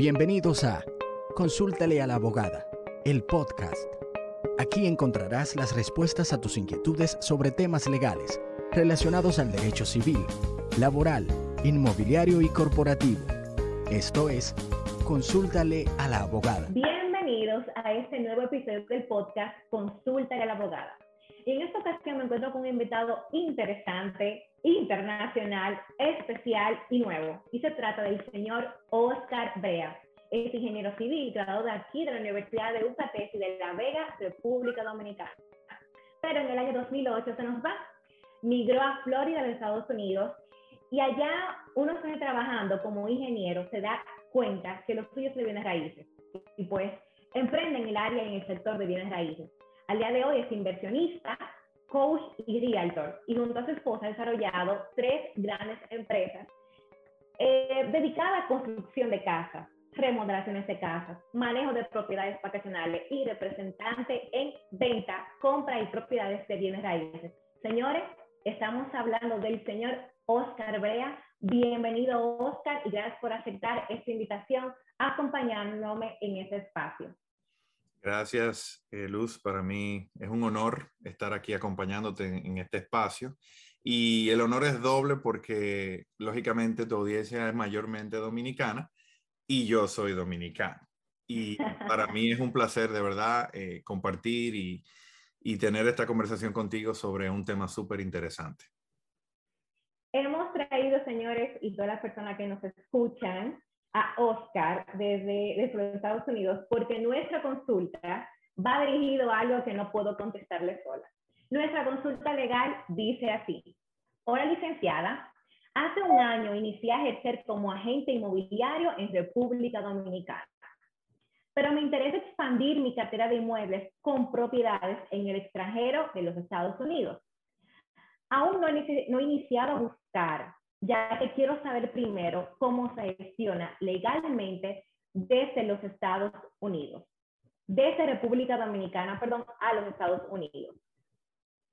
Bienvenidos a Consúltale a la abogada, el podcast. Aquí encontrarás las respuestas a tus inquietudes sobre temas legales relacionados al derecho civil, laboral, inmobiliario y corporativo. Esto es Consúltale a la abogada. Bienvenidos a este nuevo episodio del podcast Consúltale a la abogada. Y en esta ocasión me encuentro con un invitado interesante, internacional, especial y nuevo. Y se trata del señor Oscar Brea. Es ingeniero civil, graduado de aquí de la Universidad de UCATES y de La Vega, República Dominicana. Pero en el año 2008 se nos va. Migró a Florida, de Estados Unidos, y allá uno está trabajando como ingeniero, se da cuenta que los suyos de bienes raíces. Y pues emprende en el área en el sector de bienes raíces. Al día de hoy es inversionista, coach y realtor. Y junto a su esposa ha desarrollado tres grandes empresas eh, dedicadas a construcción de casas, remodelaciones de casas, manejo de propiedades vacacionales y representante en venta, compra y propiedades de bienes raíces. Señores, estamos hablando del señor Oscar Brea. Bienvenido, Oscar, y gracias por aceptar esta invitación, acompañándome en este espacio. Gracias, eh, Luz. Para mí es un honor estar aquí acompañándote en, este espacio. Y el honor es doble porque, lógicamente, tu audiencia es mayormente dominicana y yo soy dominicano. Y para mí es un placer, de verdad, eh, compartir y, y tener esta conversación contigo sobre un tema súper interesante. Hemos traído, señores, y todas las personas que nos escuchan, a Oscar desde, los Estados Unidos porque nuestra consulta va dirigido a algo que no puedo contestarle sola. Nuestra consulta legal dice así. Hola licenciada, hace un año inicié a ejercer como agente inmobiliario en República Dominicana, pero me interesa expandir mi cartera de inmuebles con propiedades en el extranjero de los Estados Unidos. Aún no he iniciado a buscar ya que quiero saber primero cómo se gestiona legalmente desde los Estados Unidos, desde República Dominicana, perdón, a los Estados Unidos.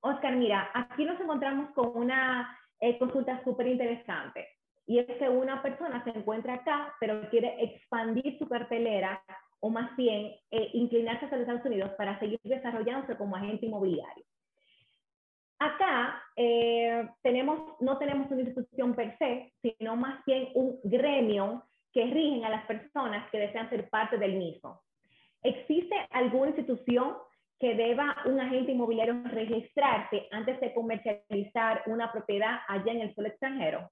Oscar, mira, aquí nos encontramos con una eh, consulta súper interesante y es que una persona se encuentra acá, pero quiere expandir su cartelera o más bien eh, inclinarse hacia los Estados Unidos para seguir desarrollándose como agente inmobiliario. Acá eh, no tenemos una institución per se, sino más bien un gremio que rigen a las personas que desean ser parte del mismo. ¿Existe alguna institución que deba un agente inmobiliario registrarse antes de comercializar una propiedad allá en el suelo extranjero?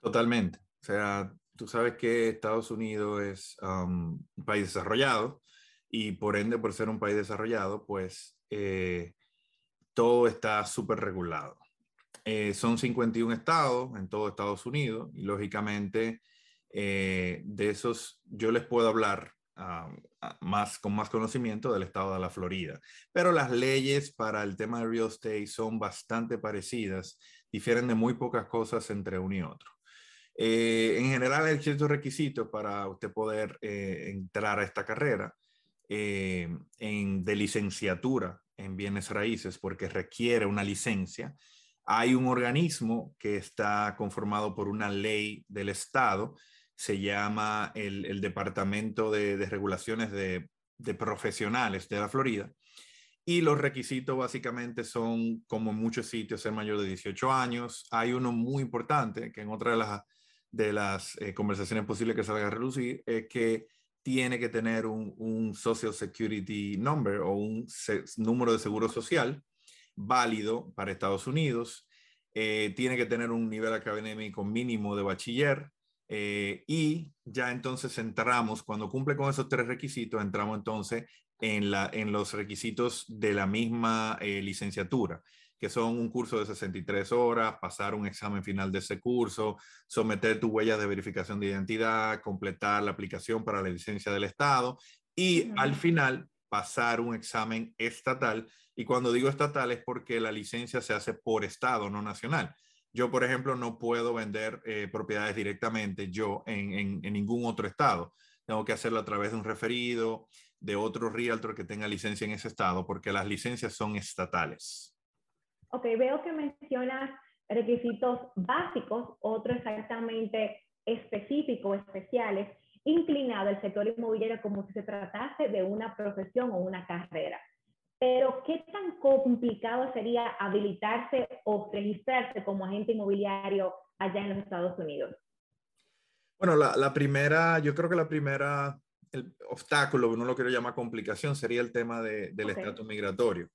Totalmente. O sea, tú sabes que Estados Unidos es um, un país desarrollado y por ende, por ser un país desarrollado, pues eh, todo está súper regulado. Eh, son 51 estados en todo Estados Unidos y lógicamente eh, de esos yo les puedo hablar ah, ah, más, con más conocimiento del estado de la Florida. Pero las leyes para el tema de real estate son bastante parecidas, difieren de muy pocas cosas entre uno y otro. Eh, en general hay ciertos requisitos para usted poder entrar a esta carrera en, de licenciatura en bienes raíces porque requiere una licencia. Hay un organismo que está conformado por una ley del Estado, se llama el, Departamento de, Regulaciones de, Profesionales de la Florida. Y los requisitos básicamente son, como en muchos sitios, ser mayor de 18 años. Hay uno muy importante, que en otra de las, de las eh, conversaciones posibles que salga a relucir, es que tiene que tener un, Social Security Number o un número de seguro social válido para Estados Unidos. Eh, tiene que tener un nivel académico mínimo de bachiller. Eh, y ya entonces entramos, cuando cumple con esos tres requisitos, entramos entonces en, la, en los requisitos de la misma eh, licenciatura que son un curso de 63 horas, pasar un examen final de ese curso, someter tu huella de verificación de identidad, completar la aplicación para la licencia del Estado y al final pasar un examen estatal. Y cuando digo estatal es porque la licencia se hace por Estado, no nacional. Yo, por ejemplo, no puedo vender eh, propiedades directamente yo en, en ningún otro estado. Tengo que hacerlo a través de un referido, de otro realtor que tenga licencia en ese estado, porque las licencias son estatales. Ok, veo que mencionas requisitos básicos, otros exactamente específicos, especiales. inclinado el sector inmobiliario como si se tratase de una profesión o una carrera. Pero, ¿qué tan complicado sería habilitarse o registrarse como agente inmobiliario allá en los Estados Unidos? Bueno, la, primera, yo creo que la primera, el obstáculo, no lo quiero llamar complicación, sería el tema del estatus migratorio.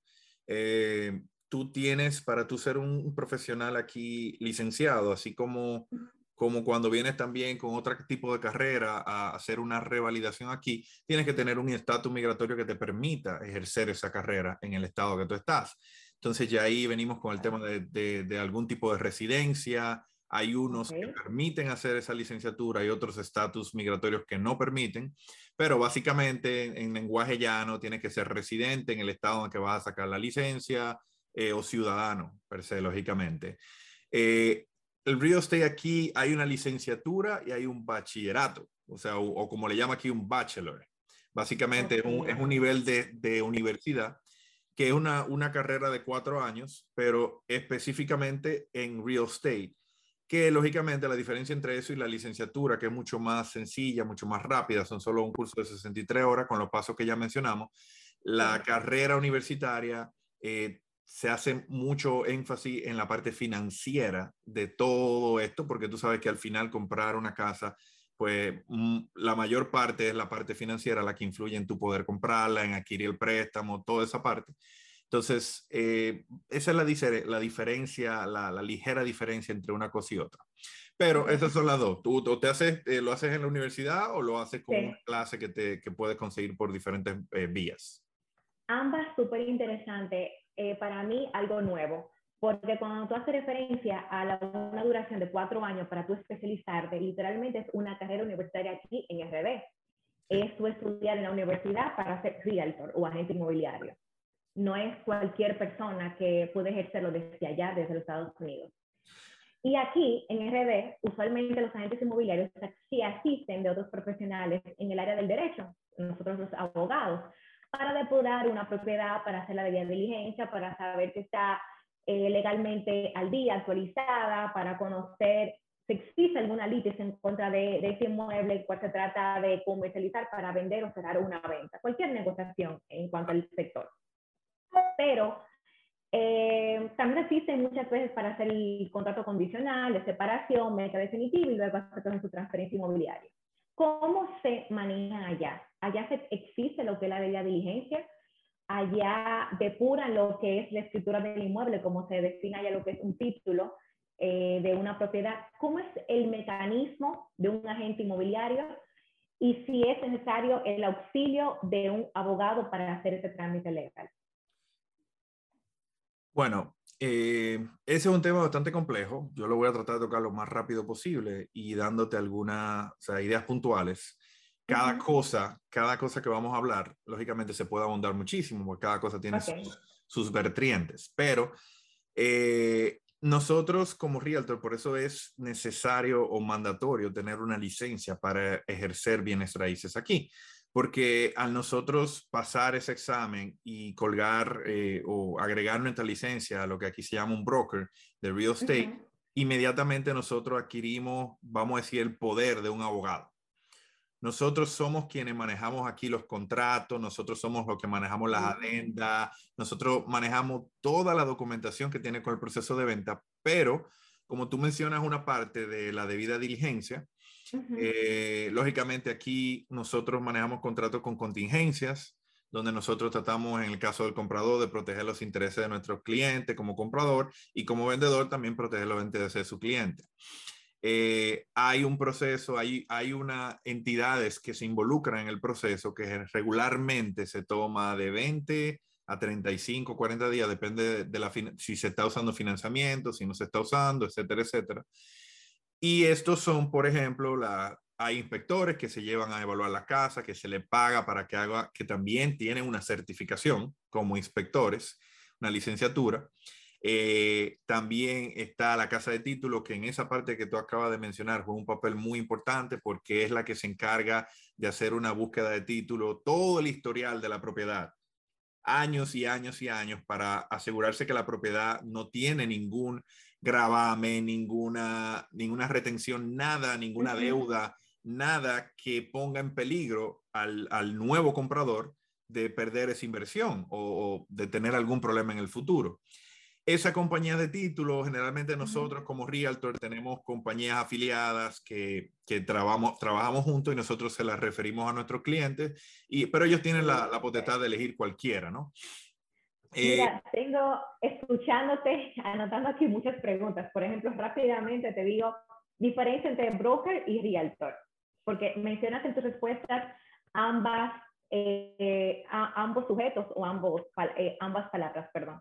Eh, tú tienes, para tú ser un profesional aquí licenciado, así como como cuando vienes también con otro tipo de carrera a hacer una revalidación aquí, tienes que tener un estatus migratorio que te permita ejercer esa carrera en el estado que tú estás. Entonces ya ahí venimos con el tema de, de, algún tipo de residencia. Hay unos que permiten hacer esa licenciatura y otros estatus migratorios que no permiten, pero básicamente en, lenguaje llano tienes que ser residente en el estado en que vas a sacar la licencia eh, o ciudadano, per se, lógicamente. Eh, el real estate aquí hay una licenciatura y hay un bachillerato, o sea, o, como le llama aquí un bachelor. Básicamente es, un, nivel de, de, universidad que es una, una carrera de cuatro años, pero específicamente en real estate, que lógicamente la diferencia entre eso y la licenciatura, que es mucho más sencilla, mucho más rápida, son solo un curso de 63 horas con los pasos que ya mencionamos, la carrera universitaria eh, se hace mucho énfasis en la parte financiera de todo esto, porque tú sabes que al final comprar una casa, pues mm, la mayor parte es la parte financiera la que influye en tu poder comprarla, en adquirir el préstamo, toda esa parte. Entonces, eh, esa es la, la diferencia, la, ligera diferencia entre una cosa y otra. Pero esas son las dos. ¿Tú, te haces, eh, lo haces en la universidad o lo haces con una clase que, te, que puedes conseguir por diferentes eh, vías? Ambas súper interesantes. Eh, para mí algo nuevo, porque cuando tú haces referencia a la, una duración de cuatro años para tú especializarte, literalmente es una carrera universitaria aquí en RD. Es tú estudiar en la universidad para ser realtor o agente inmobiliario. No es cualquier persona que puede ejercerlo desde allá, desde los Estados Unidos. Y aquí, en RD, usualmente los agentes inmobiliarios sí asisten de otros profesionales en el área del derecho, nosotros los abogados, para depurar una propiedad, para hacer la debida diligencia, para saber que está eh, legalmente al día, actualizada, para conocer si existe alguna litis en contra de, ese inmueble, cual se trata de comercializar para vender o cerrar una venta, cualquier negociación en cuanto al sector. Pero eh, también existen muchas veces para hacer el contrato condicional, de separación, meta definitiva y luego hacer su transferencia inmobiliaria. ¿Cómo se manejan allá? Allá se, existe lo que es la debida diligencia, allá depuran lo que es la escritura del inmueble, como se define allá lo que es un título eh, de una propiedad. ¿Cómo es el mecanismo de un agente inmobiliario? Y si es necesario el auxilio de un abogado para hacer ese trámite legal. Bueno, eh, ese es un tema bastante complejo. Yo lo voy a tratar de tocar lo más rápido posible y dándote algunas ideas puntuales. Cada cosa, cada cosa que vamos a hablar, lógicamente se puede abundar muchísimo, porque cada cosa tiene sus, vertientes. Pero eh, nosotros como realtor, por eso es necesario o mandatorio tener una licencia para ejercer bienes raíces aquí porque al nosotros pasar ese examen y colgar eh, o agregar nuestra licencia a lo que aquí se llama un broker de real estate, inmediatamente nosotros adquirimos, vamos a decir, el poder de un abogado. Nosotros somos quienes manejamos aquí los contratos, nosotros somos los que manejamos las adendas, nosotros manejamos toda la documentación que tiene con el proceso de venta, pero como tú mencionas una parte de la debida diligencia, eh, lógicamente aquí nosotros manejamos contratos con contingencias, donde nosotros tratamos en el caso del comprador de proteger los intereses de nuestros clientes como comprador y como vendedor también proteger los intereses de su cliente. Eh, hay un proceso, hay, hay unas entidades que se involucran en el proceso que regularmente se toma de 20 a 35, 40 días, depende de la, si se está usando financiamiento, si no se está usando, etcétera, etcétera. Y estos son, por ejemplo, la, hay inspectores que se llevan a evaluar la casa, que se le paga para que haga, que también tienen una certificación como inspectores, una licenciatura. Eh, también está la casa de título, que en esa parte que tú acabas de mencionar juega un papel muy importante porque es la que se encarga de hacer una búsqueda de título, todo el historial de la propiedad, años y años y años para asegurarse que la propiedad no tiene ningún gravamen, ninguna, ninguna retención, nada, ninguna deuda, nada que ponga en peligro al, nuevo comprador de perder esa inversión o, de tener algún problema en el futuro. Esa compañía de títulos, generalmente nosotros como Realtor tenemos compañías afiliadas que, que trabajamos, trabajamos juntos y nosotros se las referimos a nuestros clientes, y, pero ellos tienen la, la potestad de elegir cualquiera, ¿no? Mira, eh, tengo, escuchándote, anotando aquí muchas preguntas. Por ejemplo, rápidamente te digo, diferencia entre broker y realtor, porque mencionas en tus respuestas ambas, eh, ambos sujetos o ambos, eh, ambas palabras, perdón.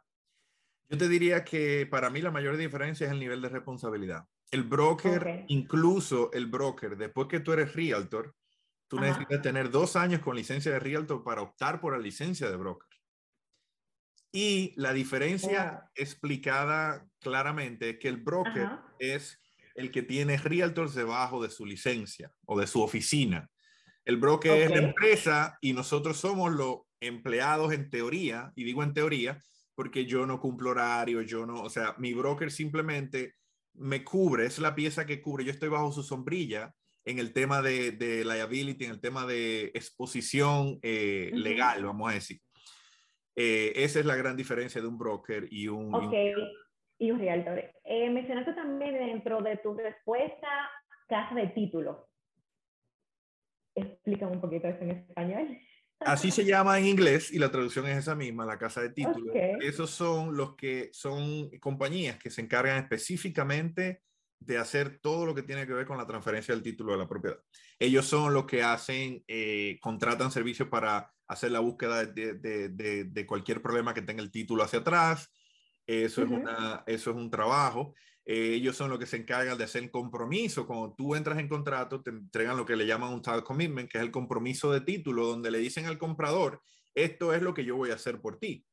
Yo te diría que para mí la mayor diferencia es el nivel de responsabilidad. El broker, incluso el broker, después que tú eres realtor, tú necesitas tener dos años con licencia de realtor para optar por la licencia de broker. Y la diferencia explicada claramente es que el broker es el que tiene realtors debajo de su licencia o de su oficina. El broker es la empresa y nosotros somos los empleados en teoría, y digo en teoría porque yo no cumplo horario, yo no, o sea, mi broker simplemente me cubre, es la pieza que cubre, yo estoy bajo su sombrilla en el tema de, de liability, en el tema de exposición eh, legal, vamos a decir. Eh, esa es la gran diferencia de un broker y un... Ok, y un realtor. Eh, mencionaste también dentro de tu respuesta casa de títulos. Explícame un poquito eso en español. Así se llama en inglés y la traducción es esa misma, la casa de títulos. Esos son los que son compañías que se encargan específicamente de hacer todo lo que tiene que ver con la transferencia del título de la propiedad. Ellos son los que hacen, eh, contratan servicios para hacer la búsqueda de, cualquier problema que tenga el título hacia atrás. Eso, es, una, eso es un trabajo. Eh, ellos son los que se encargan de hacer compromiso. Cuando tú entras en contrato, te entregan lo que le llaman un title commitment, que es el compromiso de título, donde le dicen al comprador, esto es lo que yo voy a hacer por ti.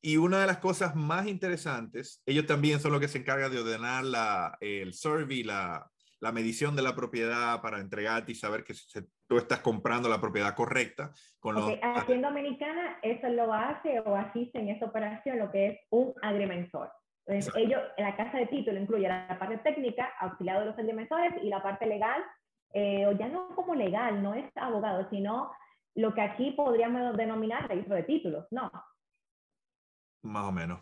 Y una de las cosas más interesantes, ellos también son los que se encargan de ordenar la, el survey, la, la medición de la propiedad para entregarte y saber que tú estás comprando la propiedad correcta. Con Aquí en Dominicana eso lo hace o asiste en esta operación lo que es un agrimensor. Entonces, ellos, la casa de título incluye la parte técnica, auxiliado de los agrimensores, y la parte legal, eh, o ya no como legal, no es abogado, sino lo que aquí podríamos denominar registro de títulos, ¿no? Más o menos.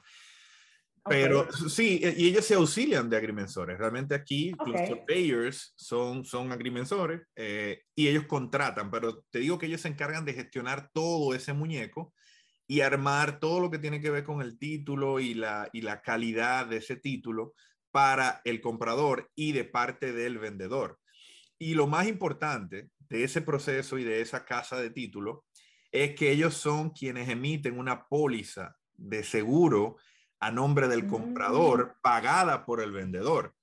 Pero sí, e, y ellos se auxilian de agrimensores. Realmente aquí los surveyors son, son agrimensores eh, y ellos contratan, pero te digo que ellos se encargan de gestionar todo ese muñeco y armar todo lo que tiene que ver con el título y la, y la calidad de ese título para el comprador y de parte del vendedor. Y lo más importante de ese proceso y de esa casa de título es que ellos son quienes emiten una póliza de seguro a nombre del comprador mm. pagada por el vendedor.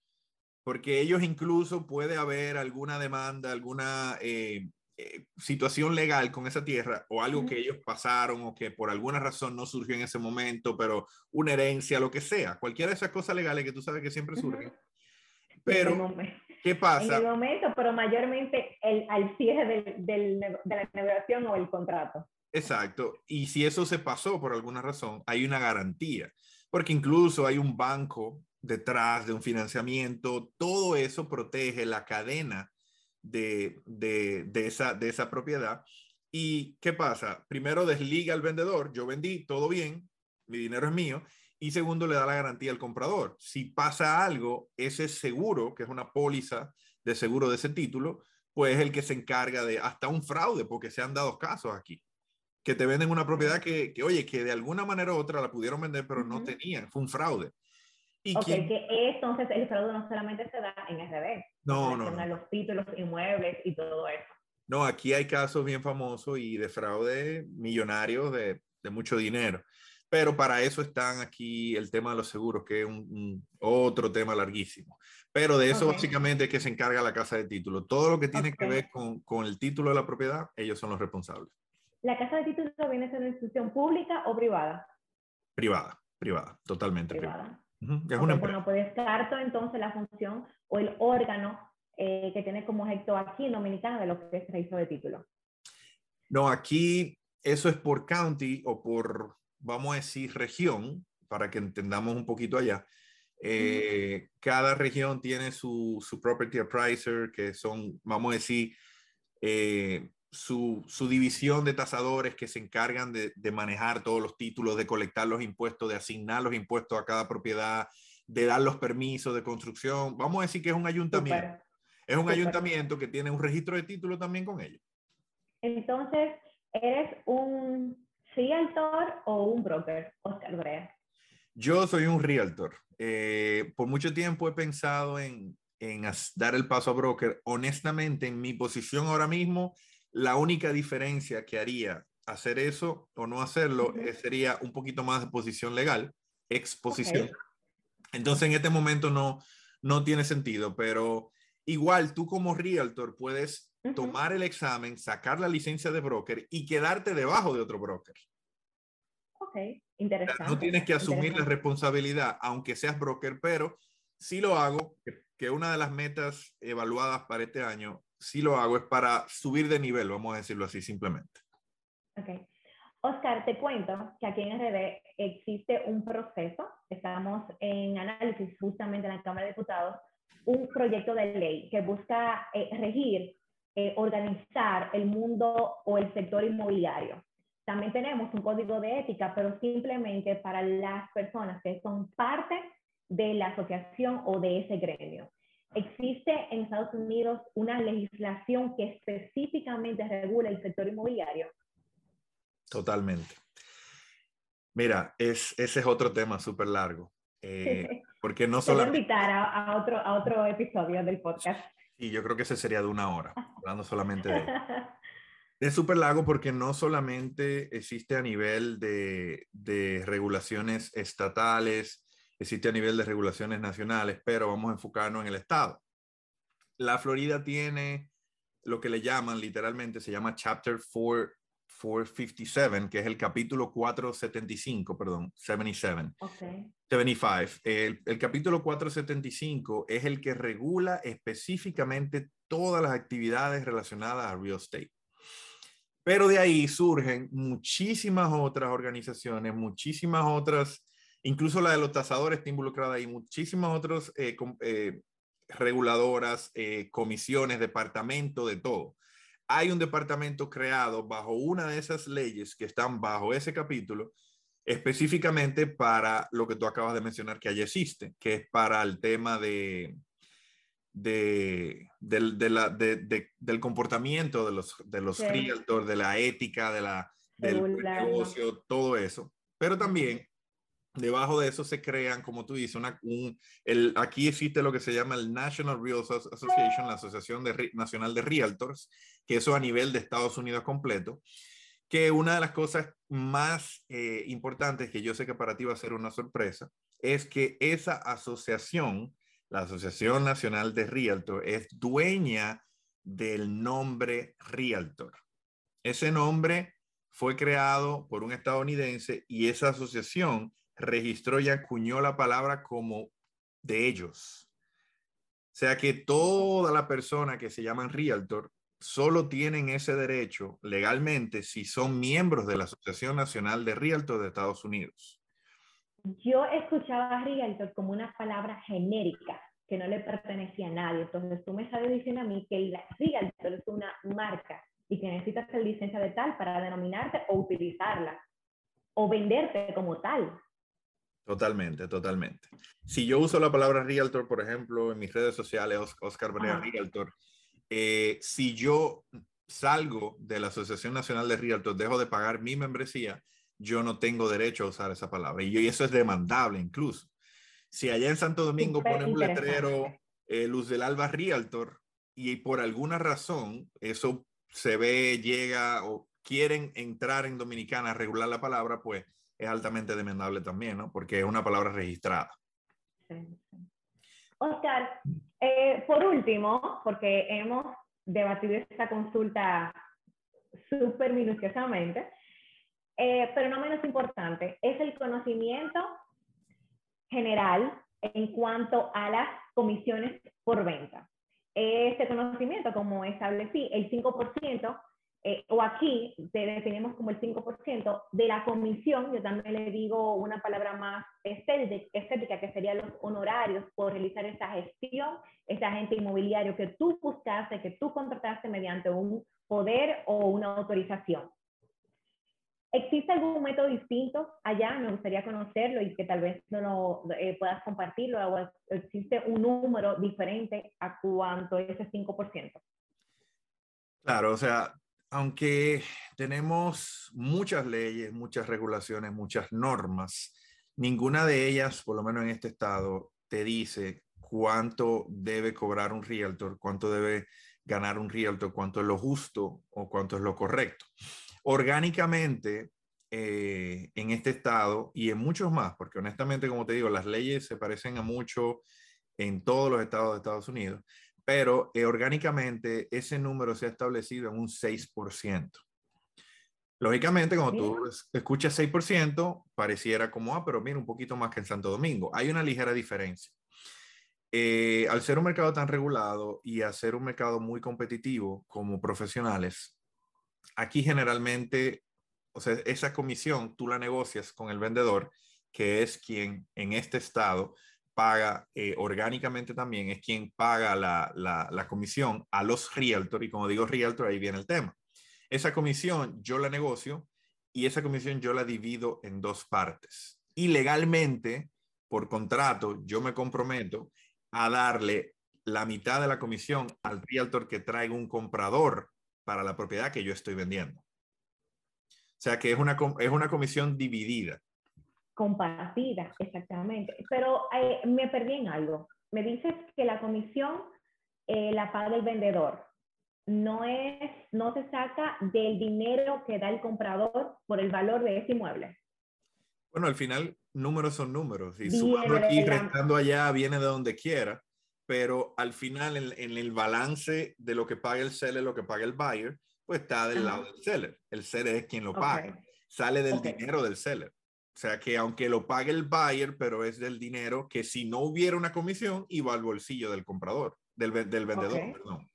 Porque ellos incluso puede haber alguna demanda, alguna eh, eh, situación legal con esa tierra o algo que ellos pasaron o que por alguna razón no surgió en ese momento, pero una herencia, lo que sea, cualquiera de esas cosas legales que tú sabes que siempre surgen. Pero, ¿qué pasa? En el momento, pero mayormente el, al cierre de la negociación o el contrato. Exacto. Y si eso se pasó por alguna razón, hay una garantía porque incluso hay un banco detrás de un financiamiento, todo eso protege la cadena de, de, esa, de esa propiedad. ¿Y qué pasa? Primero desliga al vendedor, yo vendí, todo bien, mi dinero es mío, y segundo le da la garantía al comprador. Si pasa algo, ese seguro, que es una póliza de seguro de ese título, pues es el que se encarga de hasta un fraude, porque se han dado casos aquí que te venden una propiedad que, que, oye, que de alguna manera u otra la pudieron vender, pero no tenían, fue un fraude. ¿Y ok, que entonces el fraude no solamente se da en RD. No, no. no. los títulos, inmuebles y todo eso. No, aquí hay casos bien famosos y de fraude millonarios de, de mucho dinero. Pero para eso están aquí el tema de los seguros, que es un, otro tema larguísimo. Pero de eso básicamente es que se encarga la casa de títulos. Todo lo que tiene que ver con, con el título de la propiedad, ellos son los responsables. ¿La casa de títulos viene siendo una institución pública o privada? Privada, privada, totalmente privada. Es una bueno, pues descarto entonces la función o el órgano eh, que tiene como objeto aquí en Dominicana de lo que es registro de títulos. No, aquí eso es por county o por, vamos a decir, región, para que entendamos un poquito allá. Eh, cada región tiene su, su, property appraiser, que son, vamos a decir, eh, su, su, división de tasadores que se encargan de, de, manejar todos los títulos, de colectar los impuestos, de asignar los impuestos a cada propiedad, de dar los permisos de construcción. Vamos a decir que es un ayuntamiento. Es un ayuntamiento que tiene un registro de título también con ellos. Entonces, ¿eres un realtor o un broker, Oscar Brea? Yo soy un realtor. Eh, por mucho tiempo he pensado en, en dar el paso a broker. Honestamente, en mi posición ahora mismo, la única diferencia que haría hacer eso o no hacerlo eh, sería un poquito más de posición legal, exposición. Entonces, en este momento no, no tiene sentido, pero igual tú como realtor puedes tomar el examen, sacar la licencia de broker y quedarte debajo de otro broker. Ok, interesante. No tienes que asumir la responsabilidad, aunque seas broker, pero sí lo hago, que una de las metas evaluadas para este año, sí lo hago, es para subir de nivel, vamos a decirlo así simplemente. Ok. Oscar, te cuento que aquí en RD existe un proceso, estamos en análisis justamente en la Cámara de Diputados, un proyecto de ley que busca eh, regir, eh, organizar el mundo o el sector inmobiliario. También tenemos un código de ética, pero simplemente para las personas que son parte de la asociación o de ese gremio. Existe en Estados Unidos una legislación que específicamente regula el sector inmobiliario Totalmente. Mira, es, ese es otro tema súper largo. Eh, porque no solo... invitar a, otro, a otro episodio del podcast. Y yo creo que ese sería de una hora, hablando solamente de Es súper largo porque no solamente existe a nivel de, de, regulaciones estatales, existe a nivel de regulaciones nacionales, pero vamos a enfocarnos en el Estado. La Florida tiene lo que le llaman, literalmente, se llama Chapter 4 457, que es el capítulo 475, perdón, 77. Okay. 75. El, el capítulo 475 es el que regula específicamente todas las actividades relacionadas a real estate. Pero de ahí surgen muchísimas otras organizaciones, muchísimas otras, incluso la de los tasadores está involucrada ahí, muchísimas otras eh, eh, reguladoras, eh, comisiones, departamentos, de todo. Hay un departamento creado bajo una de esas leyes que están bajo ese capítulo, específicamente para lo que tú acabas de mencionar que allí existe, que es para el tema de, de, del comportamiento de los, de los realtors, de la ética, de la, del negocio, todo eso. Pero también Debajo de eso se crean, como tú dices, una, un, el, aquí existe lo que se llama el National Realtors Association, la Asociación de, Nacional de Realtors, que eso a nivel de Estados Unidos completo, que una de las cosas más eh, importantes, que yo sé que para ti va a ser una sorpresa, es que esa asociación, la Asociación Nacional de Realtors, es dueña del nombre Realtor. Ese nombre fue creado por un estadounidense y esa asociación registró y acuñó la palabra como de ellos. O sea que toda la persona que se llaman realtor solo tienen ese derecho legalmente si son miembros de la Asociación Nacional de Realtor de Estados Unidos. Yo escuchaba realtor como una palabra genérica que no le pertenecía a nadie. Entonces tú me sabes diciendo a mí que el realtor es una marca y que necesitas la licencia de tal para denominarte o utilizarla o venderte como tal. Totalmente, totalmente. Si yo uso la palabra realtor, por ejemplo, en mis redes sociales, Oscar Brea Realtor, eh, si yo salgo de la Asociación Nacional de Realtors, dejo de pagar mi membresía, yo no tengo derecho a usar esa palabra. Y, eso es demandable incluso. Si allá en Santo Domingo ponen un letrero eh, Luz del Alba Realtor y por alguna razón eso se ve, llega o quieren entrar en Dominicana a regular la palabra, pues es altamente demandable también, ¿no? Porque es una palabra registrada. Oscar, eh, por último, porque hemos debatido esta consulta súper minuciosamente, eh, pero no menos importante, es el conocimiento general en cuanto a las comisiones por venta. Este conocimiento, como establecí, el 5% eh, o aquí te definimos como el 5% de la comisión, yo también le digo una palabra más estética, que serían los honorarios por realizar esa gestión, ese agente inmobiliario que tú buscaste, que tú contrataste mediante un poder o una autorización. ¿Existe algún método distinto allá? Me gustaría conocerlo y que tal vez no lo eh, puedas compartirlo. O ¿Existe un número diferente a cuánto es ese 5%? Claro, o sea, aunque tenemos muchas leyes, muchas regulaciones, muchas normas, ninguna de ellas, por lo menos en este estado, te dice cuánto debe cobrar un realtor, cuánto debe ganar un realtor, cuánto es lo justo o cuánto es lo correcto. Orgánicamente eh, en este estado y en muchos más, porque honestamente, como te digo, las leyes se parecen a mucho en todos los estados de Estados Unidos, pero eh, orgánicamente ese número se ha establecido en un 6%. Lógicamente, cuando tú escuchas 6%, pareciera como, ah, pero mira, un poquito más que en Santo Domingo. Hay una ligera diferencia. Eh, al ser un mercado tan regulado y a ser un mercado muy competitivo como profesionales, aquí generalmente, o sea, esa comisión tú la negocias con el vendedor, que es quien en este estado paga eh, orgánicamente también, es quien paga la, la, comisión a los realtor, y como digo realtor, ahí viene el tema. Esa comisión yo la negocio y esa comisión yo la divido en dos partes. Y legalmente, por contrato, yo me comprometo a darle la mitad de la comisión al realtor que traiga un comprador para la propiedad que yo estoy vendiendo. O sea que es una, es una comisión dividida. Compartida, exactamente. Pero eh, me perdí en algo. Me dices que la comisión eh, la paga el vendedor. No, es, no se saca del dinero que da el comprador por el valor de ese inmueble. Bueno, al final números son números y sumando aquí, restando allá, viene de donde quiera pero al final en, el balance de lo que paga el seller, lo que paga el buyer, pues está del lado del seller. El seller es quien lo paga. Sale del dinero del seller. O sea que aunque lo pague el buyer, pero es del dinero que si no hubiera una comisión, iba al bolsillo del comprador, del, del vendedor, perdón.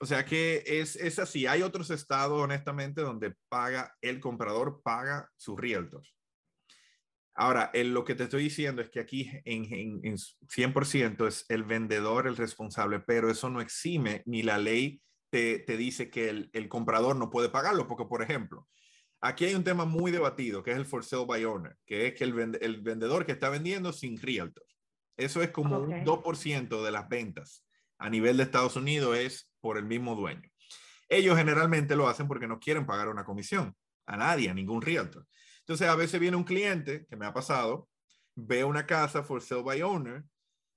O sea que es, es así. Hay otros estados, honestamente, donde paga el comprador, paga sus realtors. Ahora, lo que te estoy diciendo es que aquí en, 100% es el vendedor el responsable, pero eso no exime ni la ley te, dice que el, comprador no puede pagarlo, porque por ejemplo, aquí hay un tema muy debatido que es el for sale by owner, que es que el, vendedor que está vendiendo sin realtor. Eso es como un 2% de las ventas a nivel de Estados Unidos es por el mismo dueño. Ellos generalmente lo hacen porque no quieren pagar una comisión a nadie, a ningún realtor. Entonces, a veces viene un cliente, que me ha pasado, ve una casa for sale by owner,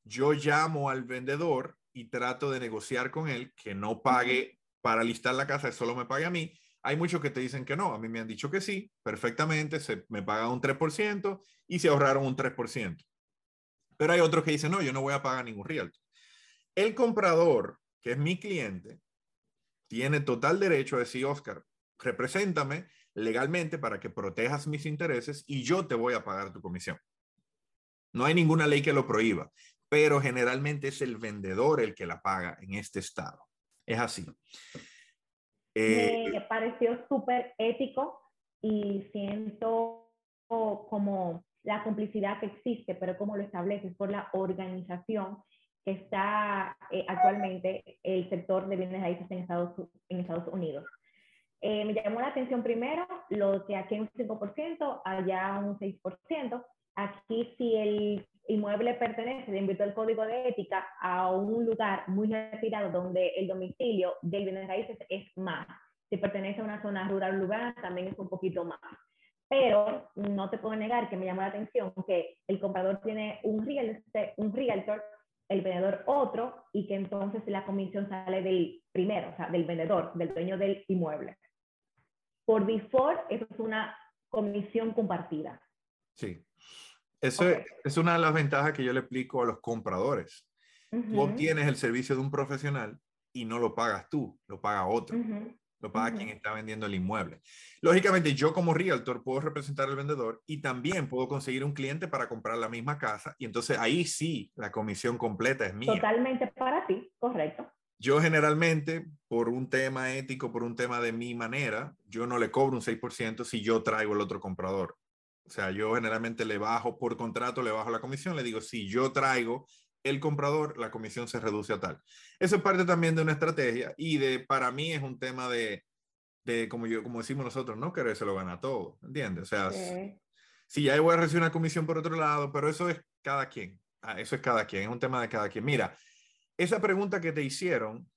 yo llamo al vendedor y trato de negociar con él que no pague para listar la casa, solo me pague a mí. Hay muchos que te dicen que no, a mí me han dicho que sí, perfectamente, se me pagan un 3% y se ahorraron un 3%. Pero hay otros que dicen, no, yo no voy a pagar ningún realtor. El comprador, que es mi cliente, tiene total derecho a decir, Oscar, represéntame legalmente para que protejas mis intereses y yo te voy a pagar tu comisión. No hay ninguna ley que lo prohíba, pero generalmente es el vendedor el que la paga en este estado. Es así. Me eh, pareció súper ético y siento como la complicidad que existe, pero como lo estableces por la organización que está eh, actualmente el sector de bienes raíces en Estados, en Estados Unidos. Eh, me llamó la atención primero lo que aquí un 5%, allá un 6%. Aquí si el inmueble pertenece, de invito el código de ética, a un lugar muy retirado donde el domicilio del bienes raíces es más. Si pertenece a una zona rural urbana, también es un poquito más. Pero no te puedo negar que me llamó la atención que el comprador tiene un, real, un realtor, el vendedor otro, y que entonces la comisión sale del primero, o sea, del vendedor, del dueño del inmueble por default, es una comisión compartida. Sí. Eso es, una de las ventajas que yo le explico a los compradores. Tú obtienes el servicio de un profesional y no lo pagas tú, lo paga otro. Lo paga quien está vendiendo el inmueble. Lógicamente, yo como realtor puedo representar al vendedor y también puedo conseguir un cliente para comprar la misma casa. Y entonces ahí sí, la comisión completa es mía. Totalmente para ti, correcto. Yo generalmente, por un tema ético, por un tema de mi manera, yo no le cobro un 6% si yo traigo el otro comprador. O sea, yo generalmente le bajo por contrato, le bajo la comisión, le digo, si yo traigo el comprador, la comisión se reduce a tal. Eso es parte también de una estrategia y de, para mí es un tema de, de como, yo, como decimos nosotros, no querer se lo gana todo, ¿entiendes? O sea, si ya voy a recibir una comisión por otro lado, pero eso es cada quien, ah, eso es cada quien, es un tema de cada quien. Mira, esa pregunta que te hicieron,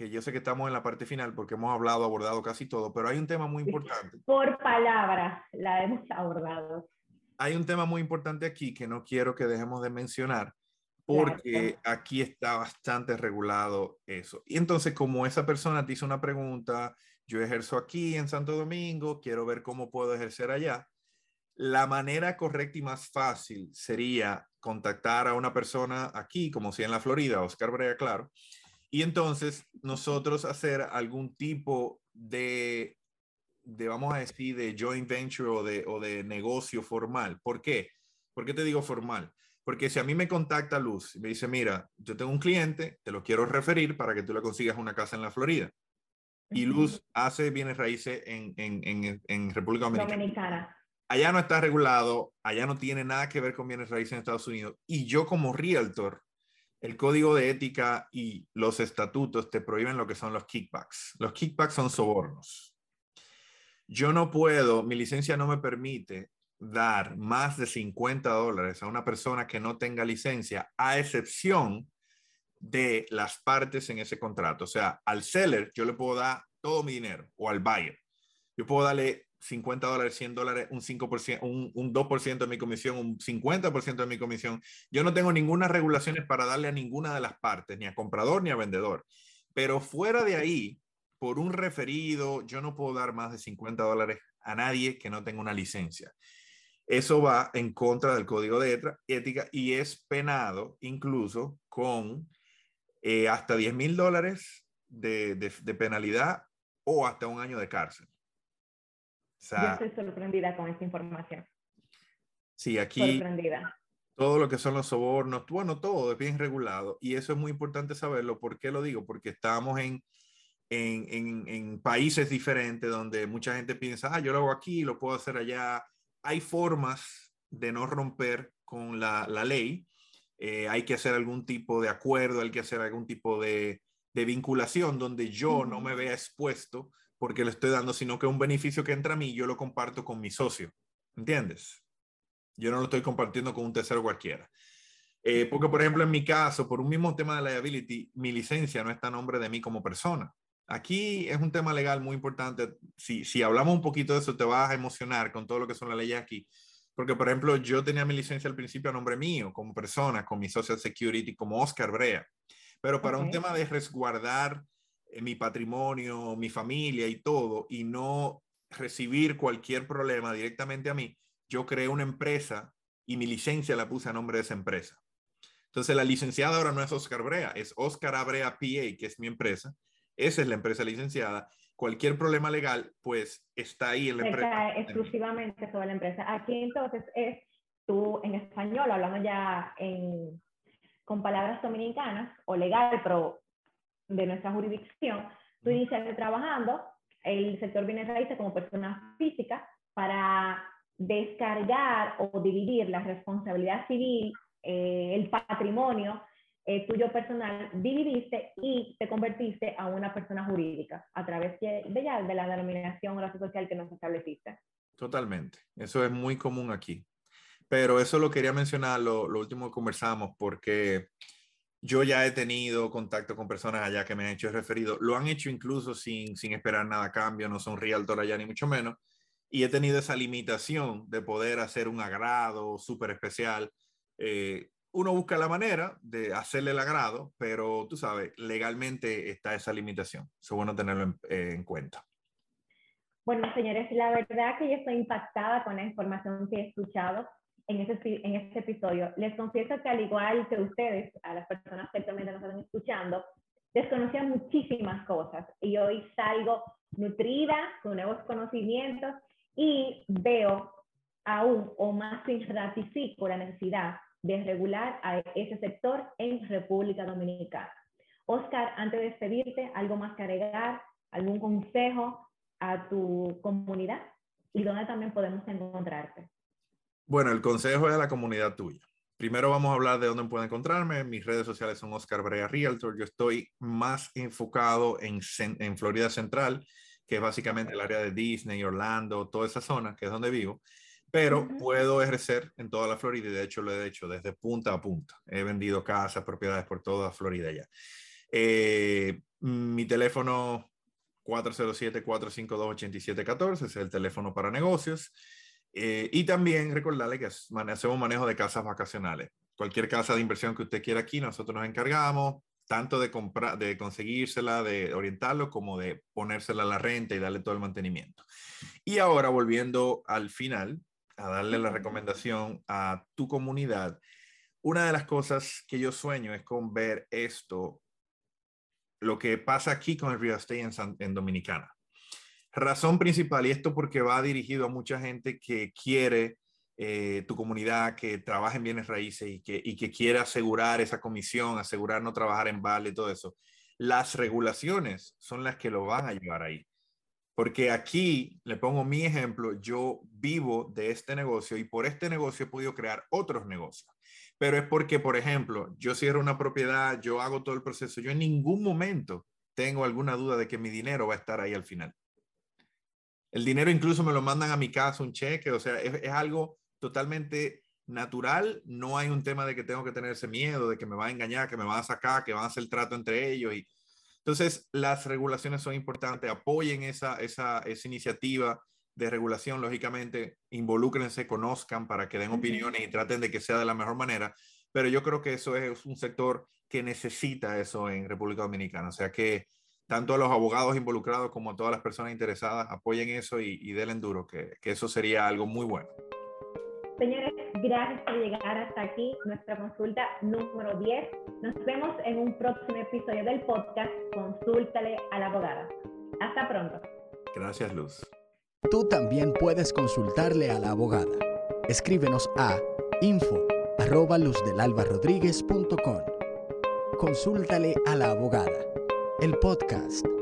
que yo sé que estamos en la parte final porque hemos hablado, abordado casi todo, pero hay un tema muy importante. Por palabras la hemos abordado. Hay un tema muy importante aquí que no quiero que dejemos de mencionar porque aquí está bastante regulado eso. Y entonces, como esa persona te hizo una pregunta, yo ejerzo aquí en Santo Domingo, quiero ver cómo puedo ejercer allá. La manera correcta y más fácil sería contactar a una persona aquí, como si en la Florida, Oscar Brea, claro, y entonces nosotros hacer algún tipo de, de, vamos a decir, de joint venture o de, o de negocio formal. ¿Por qué? ¿Por qué te digo formal? Porque si a mí me contacta Luz y me dice, mira, yo tengo un cliente, te lo quiero referir para que tú le consigas una casa en la Florida. Y Luz hace bienes raíces en, en, en, en República Dominicana. Dominicana. Allá no está regulado, allá no tiene nada que ver con bienes raíces en Estados Unidos. Y yo como realtor, el código de ética y los estatutos te prohíben lo que son los kickbacks. Los kickbacks son sobornos. Yo no puedo, mi licencia no me permite dar más de 50 dólares a una persona que no tenga licencia, a excepción de las partes en ese contrato. O sea, al seller yo le puedo dar todo mi dinero o al buyer. Yo puedo darle 50 dólares, 100 dólares, un 5%, un, un 2% de mi comisión, un 50% de mi comisión. Yo no tengo ninguna regulaciones para darle a ninguna de las partes, ni a comprador ni a vendedor. Pero fuera de ahí, por un referido, yo no puedo dar más de 50 dólares a nadie que no tenga una licencia. Eso va en contra del código de ética y es penado incluso con eh, hasta 10 mil dólares de, de, penalidad o hasta un año de cárcel. Yo estoy sorprendida con esta información. Sí, aquí todo lo que son los sobornos, bueno, todo es bien regulado y eso es muy importante saberlo. ¿Por qué lo digo? Porque estamos en, en, en, en países diferentes donde mucha gente piensa, ah, yo lo hago aquí, lo puedo hacer allá hay formas de no romper con la, ley. Eh, hay que hacer algún tipo de acuerdo, hay que hacer algún tipo de, vinculación donde yo no me vea expuesto porque le estoy dando, sino que un beneficio que entra a mí, yo lo comparto con mi socio. ¿Entiendes? Yo no lo estoy compartiendo con un tercero cualquiera. Eh, porque, por ejemplo, en mi caso, por un mismo tema de liability, mi licencia no está a nombre de mí como persona. Aquí es un tema legal muy importante. Si, si hablamos un poquito de eso, te vas a emocionar con todo lo que son las leyes aquí. Porque, por ejemplo, yo tenía mi licencia al principio a nombre mío, como persona, con mi Social Security, como Oscar Brea. Pero para un tema de resguardar mi patrimonio, mi familia y todo, y no recibir cualquier problema directamente a mí, yo creé una empresa y mi licencia la puse a nombre de esa empresa. Entonces, la licenciada ahora no es Oscar Brea, es Oscar Abrea PA, que es mi empresa, esa es la empresa licenciada. Cualquier problema legal, pues está ahí en la empresa. Está exclusivamente sobre la empresa. Aquí entonces es tú en español, hablando ya en, con palabras dominicanas o legal, pero de nuestra jurisdicción, tú iniciaste trabajando el sector bienes raíces como persona física para descargar o dividir la responsabilidad civil, eh, el patrimonio eh, tuyo personal, dividiste y te convertiste a una persona jurídica a través de, de, ya, de la denominación o la social que nos estableciste. Totalmente. Eso es muy común aquí. Pero eso lo quería mencionar, lo, lo último que conversamos, porque yo ya he tenido contacto con personas allá que me han hecho referido. Lo han hecho incluso sin, sin esperar nada a cambio, no son realtor allá ni mucho menos. Y he tenido esa limitación de poder hacer un agrado súper especial. Eh, uno busca la manera de hacerle el agrado, pero tú sabes, legalmente está esa limitación. Es bueno tenerlo eh, en, cuenta. Bueno, señores, la verdad que yo estoy impactada con la información que he escuchado en este, en episodio. Les confieso que al igual que ustedes, a las personas que actualmente nos están escuchando, desconocía muchísimas cosas y hoy salgo nutrida con nuevos conocimientos y veo aún o más ratifico la necesidad de regular a ese sector en República Dominicana. Oscar, antes de despedirte, ¿algo más que agregar? ¿Algún consejo a tu comunidad? ¿Y dónde también podemos encontrarte? Bueno, el consejo es a la comunidad tuya. Primero vamos a hablar de dónde pueden encontrarme. Mis redes sociales son Oscar Brea Realtor. Yo estoy más enfocado en, en Florida Central, que es básicamente el área de Disney, Orlando, toda esa zona, que es donde vivo. Pero puedo ejercer en toda la Florida y de hecho lo he hecho desde punta a punta. He vendido casas, propiedades por toda Florida ya. Eh, mi teléfono 407-452-8714 es el teléfono para negocios. Eh, y también recordarle que hacemos manejo de casas vacacionales. Cualquier casa de inversión que usted quiera aquí, nosotros nos encargamos tanto de, comprar, de conseguírsela, de orientarlo, como de ponérsela a la renta y darle todo el mantenimiento. Y ahora, volviendo al final, a darle la recomendación a tu comunidad, una de las cosas que yo sueño es con ver esto, lo que pasa aquí con el real estate en, en Dominicana. Razón principal, y esto porque va dirigido a mucha gente que quiere eh, tu comunidad, que trabaja en bienes raíces y que, y que quiere asegurar esa comisión, asegurar no trabajar en vale, todo eso. Las regulaciones son las que lo van a llevar ahí. Porque aquí, le pongo mi ejemplo, yo vivo de este negocio y por este negocio he podido crear otros negocios. Pero es porque, por ejemplo, yo cierro una propiedad, yo hago todo el proceso, yo en ningún momento tengo alguna duda de que mi dinero va a estar ahí al final. El dinero incluso me lo mandan a mi casa, un cheque, o sea, es, algo totalmente natural, no hay un tema de que tengo que tener ese miedo, de que me va a engañar, que me van a sacar, que van a hacer el trato entre ellos. Y... Entonces, las regulaciones son importantes, apoyen esa, esa, esa iniciativa de regulación, lógicamente, involúcrense, conozcan para que den opiniones y traten de que sea de la mejor manera, pero yo creo que eso es un sector que necesita eso en República Dominicana, o sea que tanto a los abogados involucrados como a todas las personas interesadas apoyen eso y, y denle duro, que, que eso sería algo muy bueno. Señores, gracias por llegar hasta aquí, nuestra consulta número 10. Nos vemos en un próximo episodio del podcast Consúltale a la abogada. Hasta pronto. Gracias, Luz. Tú también puedes consultarle a la abogada. Escríbenos a info arroba. Consúltale a la abogada el podcast